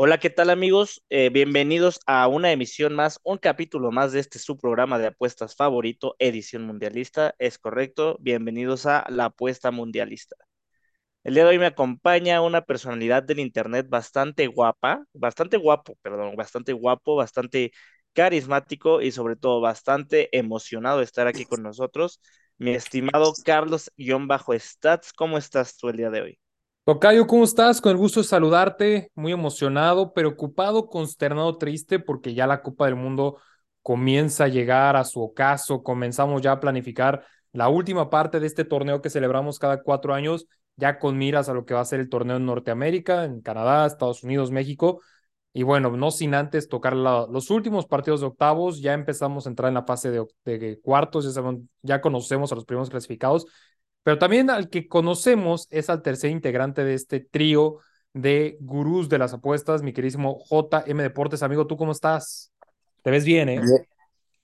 Hola, ¿qué tal amigos? Eh, bienvenidos a una emisión más, un capítulo más de este su programa de apuestas favorito, edición mundialista. Es correcto, bienvenidos a la apuesta mundialista. El día de hoy me acompaña una personalidad del internet bastante guapa, bastante guapo, perdón, bastante guapo, bastante carismático y sobre todo bastante emocionado de estar aquí con nosotros. Mi estimado Carlos-Stats, ¿cómo estás tú el día de hoy? Tocayo, ¿cómo estás? Con el gusto de saludarte, muy emocionado, preocupado, consternado, triste, porque ya la Copa del Mundo comienza a llegar a su ocaso, comenzamos ya a planificar la última parte de este torneo que celebramos cada cuatro años, ya con miras a lo que va a ser el torneo en Norteamérica, en Canadá, Estados Unidos, México, y bueno, no sin antes tocar los últimos partidos de octavos, ya empezamos a entrar en la fase de, cuartos, ya, ya conocemos a los primeros clasificados, pero también al que conocemos es al tercer integrante de este trío de gurús de las apuestas, mi queridísimo JM Deportes. Amigo, ¿tú cómo estás? Te ves bien, ¿eh?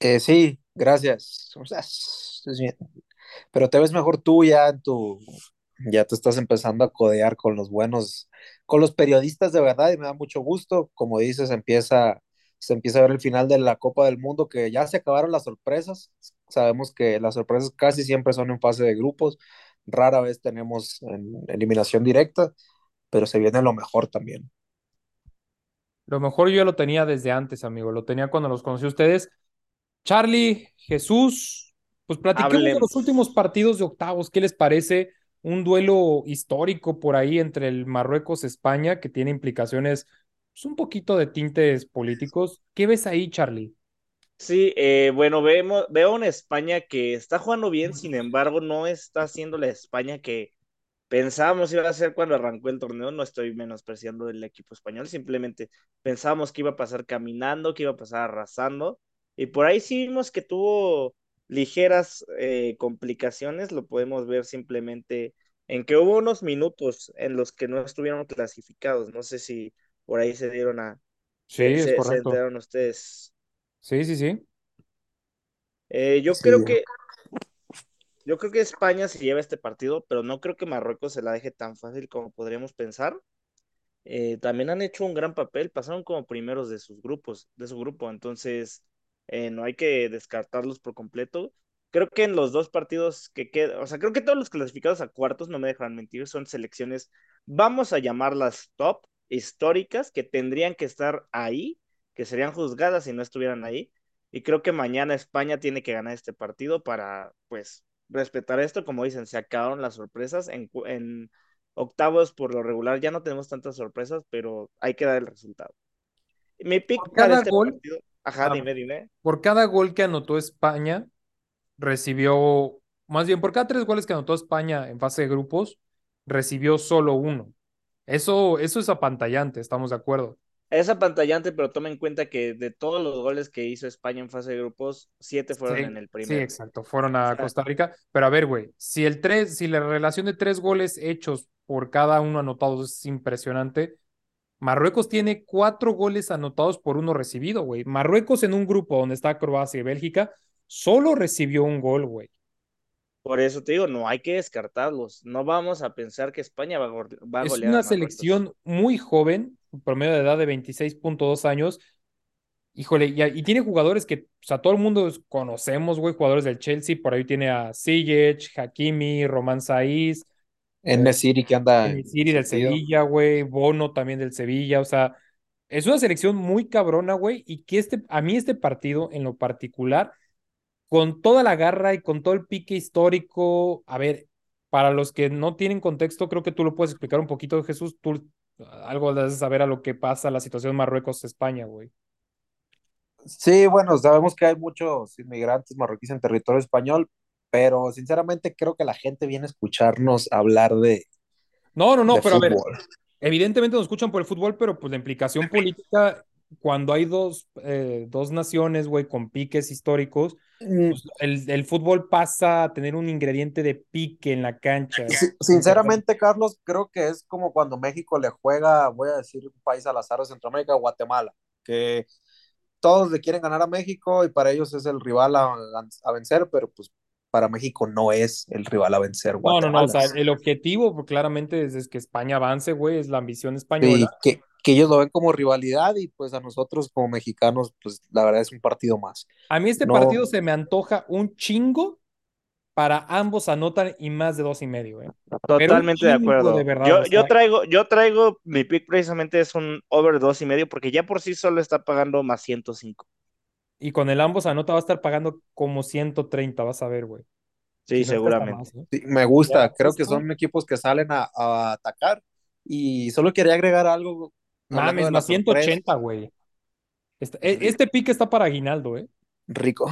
eh sí, gracias. ¿Cómo estás? bien. Pero te ves mejor tú ya en tu. Ya te estás empezando a codear con los buenos, con los periodistas de verdad, y me da mucho gusto. Como dices, empieza, se empieza a ver el final de la Copa del Mundo, que ya se acabaron las sorpresas. Sabemos que las sorpresas casi siempre son en fase de grupos, rara vez tenemos en eliminación directa, pero se viene lo mejor también. Lo mejor yo lo tenía desde antes, amigo, lo tenía cuando los conocí a ustedes. Charlie, Jesús, pues platiquemos de los últimos partidos de octavos, ¿qué les parece? Un duelo histórico por ahí entre el Marruecos-España que tiene implicaciones pues, un poquito de tintes políticos. ¿Qué ves ahí, Charlie? Sí, eh, bueno, vemos, veo una España que está jugando bien, sin embargo, no está haciendo la España que pensábamos iba a ser cuando arrancó el torneo. No estoy menospreciando el equipo español, simplemente pensábamos que iba a pasar caminando, que iba a pasar arrasando, y por ahí sí vimos que tuvo ligeras eh, complicaciones, lo podemos ver simplemente en que hubo unos minutos en los que no estuvieron clasificados. No sé si por ahí se dieron a. Sí, es correcto. Se enteraron ustedes. Sí, sí, sí. Eh, yo creo que yo creo que España se lleva este partido, pero no creo que Marruecos se la deje tan fácil como podríamos pensar. Eh, también han hecho un gran papel, pasaron como primeros de sus grupos, de su grupo, entonces eh, no hay que descartarlos por completo. Creo que en los dos partidos que quedan, o sea, creo que todos los clasificados a cuartos, no me dejan mentir, son selecciones, vamos a llamarlas top, históricas, que tendrían que estar ahí que serían juzgadas si no estuvieran ahí. Y creo que mañana España tiene que ganar este partido para, pues, respetar esto. Como dicen, se acabaron las sorpresas. En, en octavos, por lo regular, ya no tenemos tantas sorpresas, pero hay que dar el resultado. Mi pick para este partido. Ajá, ah, dime, dime. Por cada gol que anotó España, recibió, más bien, por cada tres goles que anotó España en fase de grupos, recibió solo uno. Eso, eso es apantallante, estamos de acuerdo. Es apantallante, pero toma en cuenta que de todos los goles que hizo España en fase de grupos, siete fueron en el primer. Sí, exacto, fueron a Costa Rica. Pero a ver, güey, si el tres, si la relación de tres goles hechos por cada uno anotados es impresionante, Marruecos tiene cuatro goles anotados por uno recibido, güey. Marruecos en un grupo donde está Croacia y Bélgica, solo recibió un gol, güey. Por eso te digo, no hay que descartarlos. No vamos a pensar que España va a, golear. Es una selección muy joven, promedio de edad de 26.2 años. Híjole, y, tiene jugadores que, o sea, todo el mundo conocemos, güey, jugadores del Chelsea. Por ahí tiene a Sijic, Hakimi, Román Saiz. En City que anda. En City del Sevilla, güey. Bono también del Sevilla. O sea, es una selección muy cabrona, güey. Y que este, a mí este partido en lo particular con toda la garra y con todo el pique histórico. A ver, para los que no tienen contexto, creo que tú lo puedes explicar un poquito, Jesús. Tú algo de saber a lo que pasa la situación Marruecos-España, güey. Sí, bueno, sabemos que hay muchos inmigrantes marroquíes en territorio español, pero sinceramente creo que la gente viene a escucharnos hablar de. No, no, no, pero a ver, evidentemente nos escuchan por el fútbol, pero pues la implicación política cuando hay dos, eh, dos naciones, güey, con piques históricos, mm. pues, el, fútbol pasa a tener un ingrediente de pique en la cancha. sinceramente, Carlos, creo que es como cuando México le juega, voy a decir, un país al azar de Centroamérica, Guatemala, que todos le quieren ganar a México y para ellos es el rival a, vencer, pero pues para México no es el rival a vencer. No, no, no, o sea, el objetivo pues, claramente es, que España avance, güey, es la ambición española. Sí, que, que ellos lo ven como rivalidad y pues a nosotros como mexicanos, pues la verdad es un partido más. A mí este partido se me antoja un chingo para ambos anotan y más de dos y medio. ¿eh? Totalmente de acuerdo. yo, yo, traigo, yo traigo, mi pick precisamente es un over dos y medio porque ya por sí solo está pagando más 105. Y con el ambos anota va a estar pagando como 130, vas a ver, güey. Sí, seguramente. ¿eh? me gusta, creo que son equipos que salen a, atacar y solo quería agregar algo. Mames, más 180, güey. Este, e, este pick está para Aguinaldo, ¿eh? Rico.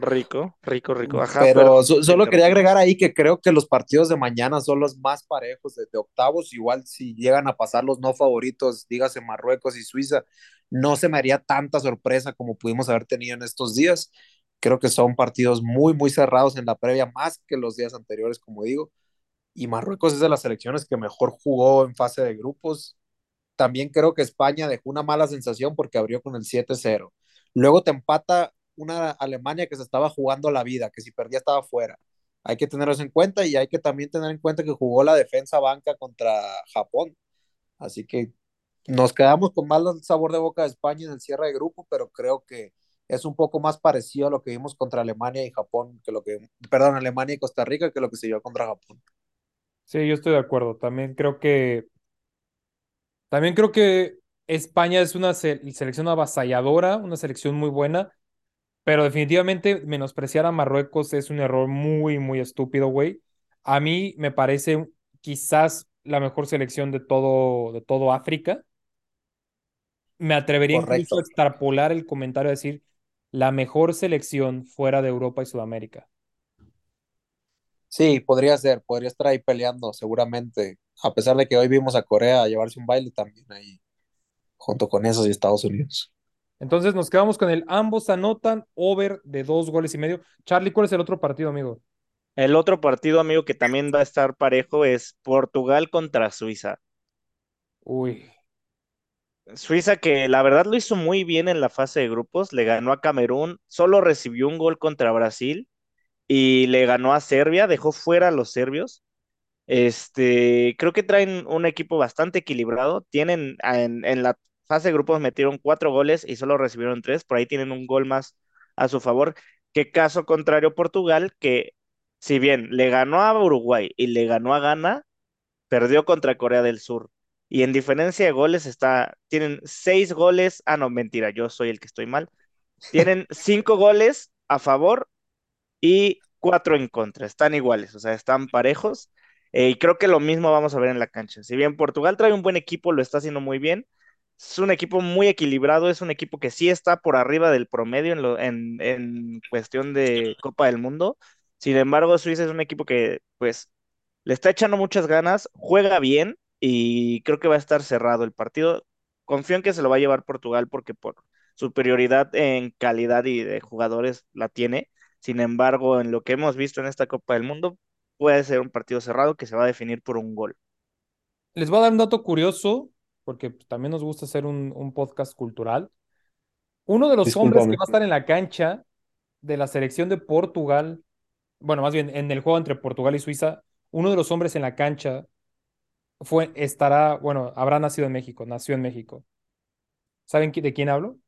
Rico, rico, rico. pero, solo quería agregar ahí que creo que los partidos de mañana son los más parejos de, octavos. Igual si llegan a pasar los no favoritos, dígase Marruecos y Suiza, no se me haría tanta sorpresa como pudimos haber tenido en estos días. Creo que son partidos muy, muy cerrados en la previa, más que los días anteriores, como digo. Y Marruecos es de las selecciones que mejor jugó en fase de grupos. También creo que España dejó una mala sensación porque abrió con el 7-0. Luego te empata una Alemania que se estaba jugando la vida, que si perdía estaba fuera. Hay que tenerlo en cuenta y hay que también tener en cuenta que jugó la defensa banca contra Japón. Así que nos quedamos con mal sabor de boca de España en el cierre de grupo, pero creo que es un poco más parecido a lo que vimos contra Alemania y Japón, que lo que, perdón, Alemania y Costa Rica, que lo que se vio contra Japón. Sí, yo estoy de acuerdo. También creo que, también creo que España es una selección avasalladora, una selección muy buena pero definitivamente menospreciar a Marruecos es un error muy, muy estúpido, güey. A mí me parece quizás la mejor selección de todo, de todo África. Me atrevería incluso a extrapolar el comentario a decir la mejor selección fuera de Europa y Sudamérica. Sí, podría ser, podría estar ahí peleando seguramente, a pesar de que hoy vimos a Corea llevarse un baile también ahí, junto con esos y Estados Unidos. Entonces nos quedamos con el ambos anotan over de dos goles y medio. Charlie, ¿cuál es el otro partido, amigo? El otro partido, amigo, que también va a estar parejo es Portugal contra Suiza. Uy. Suiza que la verdad lo hizo muy bien en la fase de grupos, le ganó a Camerún, solo recibió un gol contra Brasil y le ganó a Serbia, dejó fuera a los serbios. Este, creo que traen un equipo bastante equilibrado, tienen en, en la fase de grupos metieron cuatro goles y solo recibieron tres, por ahí tienen un gol más a su favor, que caso contrario Portugal, que si bien le ganó a Uruguay y le ganó a Ghana, perdió contra Corea del Sur. Y en diferencia de goles está, tienen seis goles, ah no, mentira, yo soy el que estoy mal. Tienen cinco goles a favor y cuatro en contra, están iguales, o sea, están parejos. Eh, y creo que lo mismo vamos a ver en la cancha. Si bien Portugal trae un buen equipo, lo está haciendo muy bien, es un equipo muy equilibrado, es un equipo que sí está por arriba del promedio en, en, cuestión de Copa del Mundo. Sin embargo, Suiza es un equipo que pues le está echando muchas ganas, juega bien y creo que va a estar cerrado el partido. Confío en que se lo va a llevar Portugal porque por superioridad en calidad y de jugadores la tiene. Sin embargo, en lo que hemos visto en esta Copa del Mundo, puede ser un partido cerrado que se va a definir por un gol. Les voy a dar un dato curioso porque también nos gusta hacer un, podcast cultural. Uno de los hombres que va a estar en la cancha de la selección de Portugal, bueno, más bien en el juego entre Portugal y Suiza, uno de los hombres en la cancha fue, estará, bueno, habrá nacido en México, nació en México. ¿Saben de quién hablo?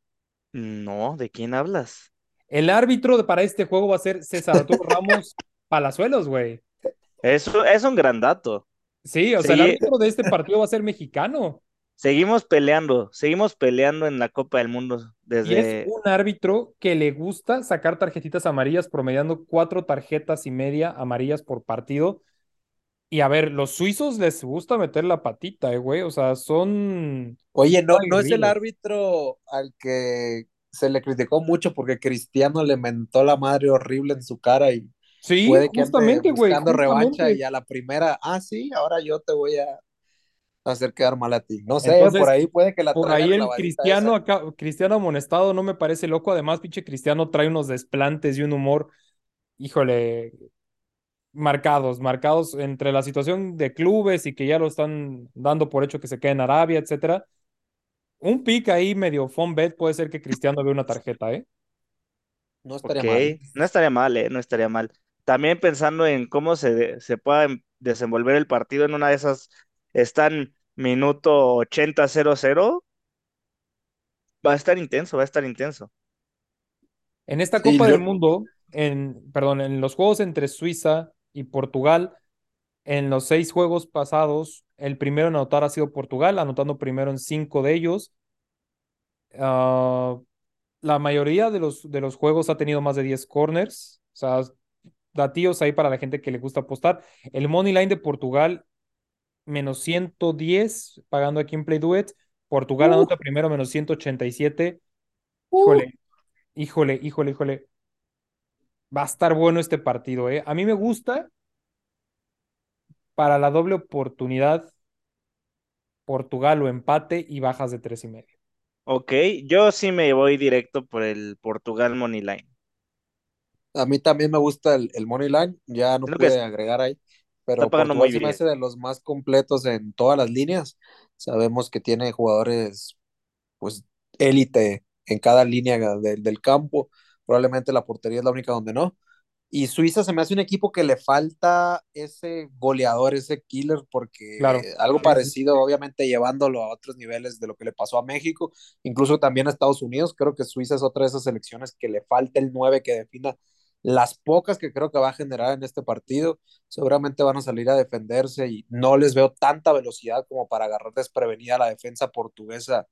No, ¿de quién hablas? El árbitro para este juego va a ser César Arturo Ramos Palazuelos, güey. Eso es un gran dato. Sí, o sea, el árbitro de este partido va a ser mexicano. Seguimos peleando, seguimos peleando en la Copa del Mundo desde... es un árbitro que le gusta sacar tarjetitas amarillas, promediando cuatro tarjetas y media amarillas por partido. Y a ver, los suizos les gusta meter la patita, eh, güey. O sea, son. Oye, no, no es el árbitro al que se le criticó mucho porque Cristiano le mentó la madre horrible en su cara y sí, puede que justamente, güey. Buscando revancha y a la primera, ah, sí, ahora yo te voy a hacer quedar mal a ti. No sé, por ahí puede que la Por ahí el cristiano acá, cristiano amonestado no me parece loco. Además, pinche cristiano trae unos desplantes y un humor, híjole, marcados, marcados entre la situación de clubes y que ya lo están dando por hecho que se quede en Arabia, etcétera. Un pick ahí medio fun bet puede ser que Cristiano vea una tarjeta, ¿eh? No estaría mal. No estaría mal, ¿eh? No estaría mal. también pensando en cómo se, se pueda desenvolver el partido en una de esas, están minuto 80-0-0, va a estar intenso, va a estar intenso. En esta Copa del Mundo, en, perdón, en los juegos entre Suiza y Portugal, en los seis juegos pasados, el primero en anotar ha sido Portugal, anotando primero en cinco de ellos. Ah, la mayoría de los, de los juegos ha tenido más de 10 corners. O sea, datíos ahí para la gente que le gusta apostar. El Money Line de Portugal, menos 110, pagando aquí en Play Duet. Portugal anota primero menos 187. Híjole, híjole, híjole, híjole. Va a estar bueno este partido, ¿eh? A mí me gusta para la doble oportunidad Portugal o empate y bajas de tres y medio. Ok, yo sí me voy directo por el Portugal Money Line. A mí también me gusta el, el Money Line, ya no puede agregar ahí, pero Portugal muy me hace de los más completos en todas las líneas. Sabemos que tiene jugadores, pues, élite en cada línea del campo. Probablemente la portería es la única donde no. Y Suiza se me hace un equipo que le falta ese goleador, ese killer, porque algo parecido, obviamente llevándolo a otros niveles de lo que le pasó a México, incluso también a Estados Unidos. Creo que Suiza es otra de esas selecciones que le falta el 9 que defina las pocas que creo que va a generar en este partido. Seguramente van a salir a defenderse y no les veo tanta velocidad como para agarrar desprevenida la defensa portuguesa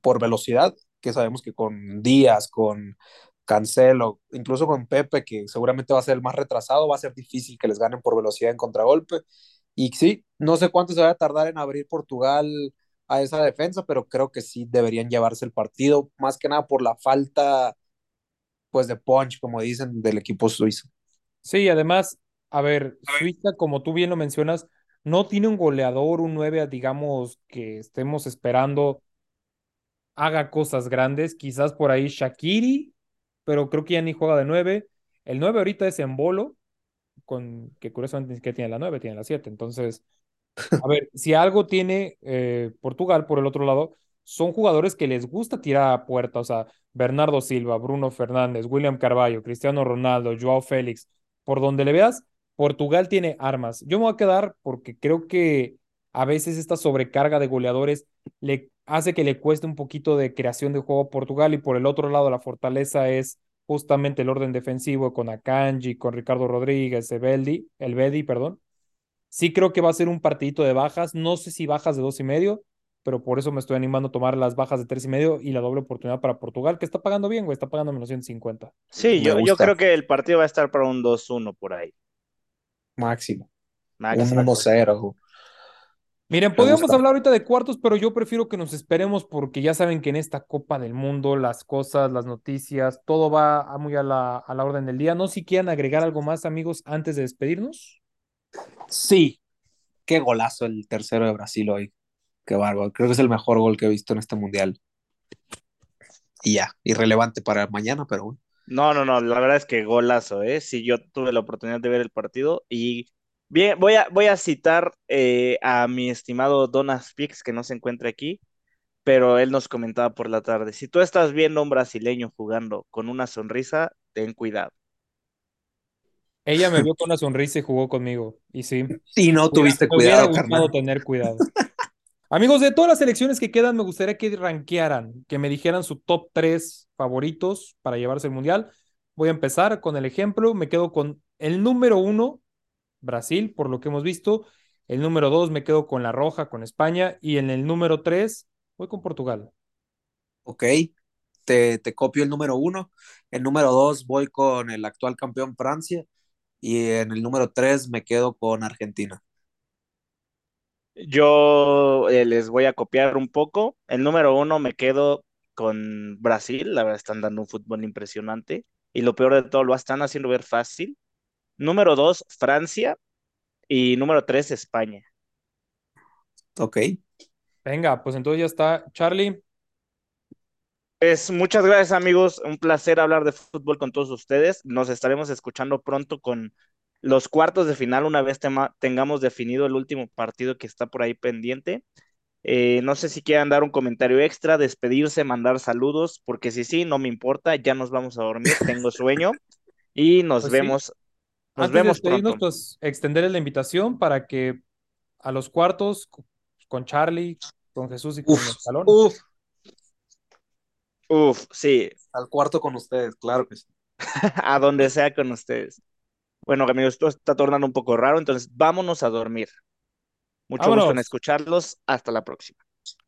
por velocidad, que sabemos que con Díaz, con Cancelo, incluso con Pepe, que seguramente va a ser el más retrasado, va a ser difícil que les ganen por velocidad en contragolpe. Y sí, no sé cuánto se va a tardar en abrir Portugal a esa defensa, pero creo que sí deberían llevarse el partido, más que nada por la falta, pues, de punch, como dicen, del equipo suizo. Sí, además, a ver, Suiza, como tú bien lo mencionas, no tiene un goleador, un 9, digamos, que estemos esperando haga cosas grandes. Quizás por ahí Shakiri pero creo que ya ni juega de 9. El 9 ahorita es en bolo, con, que curiosamente que tiene la 9, tiene la 7. Entonces, a ver, si algo tiene eh, Portugal por el otro lado, son jugadores que les gusta tirar a puerta, o sea, Bernardo Silva, Bruno Fernández, William Carballo, Cristiano Ronaldo, Joao Félix, por donde le veas, Portugal tiene armas. Yo me voy a quedar porque creo que a veces esta sobrecarga de goleadores le hace que le cueste un poquito de creación de juego a Portugal y por el otro lado la fortaleza es justamente el orden defensivo con Akanji, con Ricardo Rodríguez, Ebeldi, el Bedi, perdón. Sí creo que va a ser un partidito de bajas, no sé si bajas de dos y medio, pero por eso me estoy animando a tomar las bajas de tres y medio y la doble oportunidad para Portugal, que está pagando bien, güey, está pagando menos 150. Sí, yo, yo, creo que el partido va a estar para un 2-1 por ahí. Máximo. Máximo. Un 1-0. Miren, podríamos hablar ahorita de cuartos, pero yo prefiero que nos esperemos porque ya saben que en esta Copa del Mundo las cosas, las noticias, todo va muy a la, a la orden del día. No si quieran agregar algo más, amigos, antes de despedirnos. Sí, qué golazo el tercero de Brasil hoy. Qué bárbaro. Creo que es el mejor gol que he visto en este mundial. Y ya, irrelevante para mañana, pero bueno. No, no, no, la verdad es que golazo, ¿eh? Sí, yo tuve la oportunidad de ver el partido y Bien, voy a, voy a citar eh, a mi estimado Donas Pix, que no se encuentra aquí, pero él nos comentaba por la tarde, si tú estás viendo a un brasileño jugando con una sonrisa, ten cuidado. Ella me vio con una sonrisa y jugó conmigo, y sí. Y no tuviste cuidado, carnal. tener cuidado. Amigos, de todas las selecciones que quedan, me gustaría que rankearan, que me dijeran su top 3 favoritos para llevarse el Mundial. Voy a empezar con el ejemplo, me quedo con el número uno, Brasil, por lo que hemos visto. El número dos me quedo con la roja, con España. Y en el número tres voy con Portugal. Ok, te, te copio el número uno. El número dos voy con el actual campeón Francia. Y en el número tres me quedo con Argentina. Yo eh, les voy a copiar un poco. El número uno me quedo con Brasil. La verdad, están dando un fútbol impresionante. Y lo peor de todo, lo están haciendo ver fácil. Número dos, Francia. Y número tres, España. Ok. Venga, pues entonces ya está. Charlie. Pues muchas gracias amigos, un placer hablar de fútbol con todos ustedes. Nos estaremos escuchando pronto con los cuartos de final una vez tengamos definido el último partido que está por ahí pendiente. Eh, no sé si quieran dar un comentario extra, despedirse, mandar saludos, porque si sí, no me importa, ya nos vamos a dormir, tengo sueño y nos pues vemos Nos Antes de vemos despedirnos, pronto. pues extenderles la invitación para que a los cuartos con Charlie, con Jesús y con Uf, Escalón. uf, Uf, sí, al cuarto con ustedes, claro que sí. a donde sea con ustedes. Bueno, amigos, esto está tornando un poco raro, entonces vámonos a dormir. Mucho gusto en Vámonos. escucharlos. Hasta la próxima.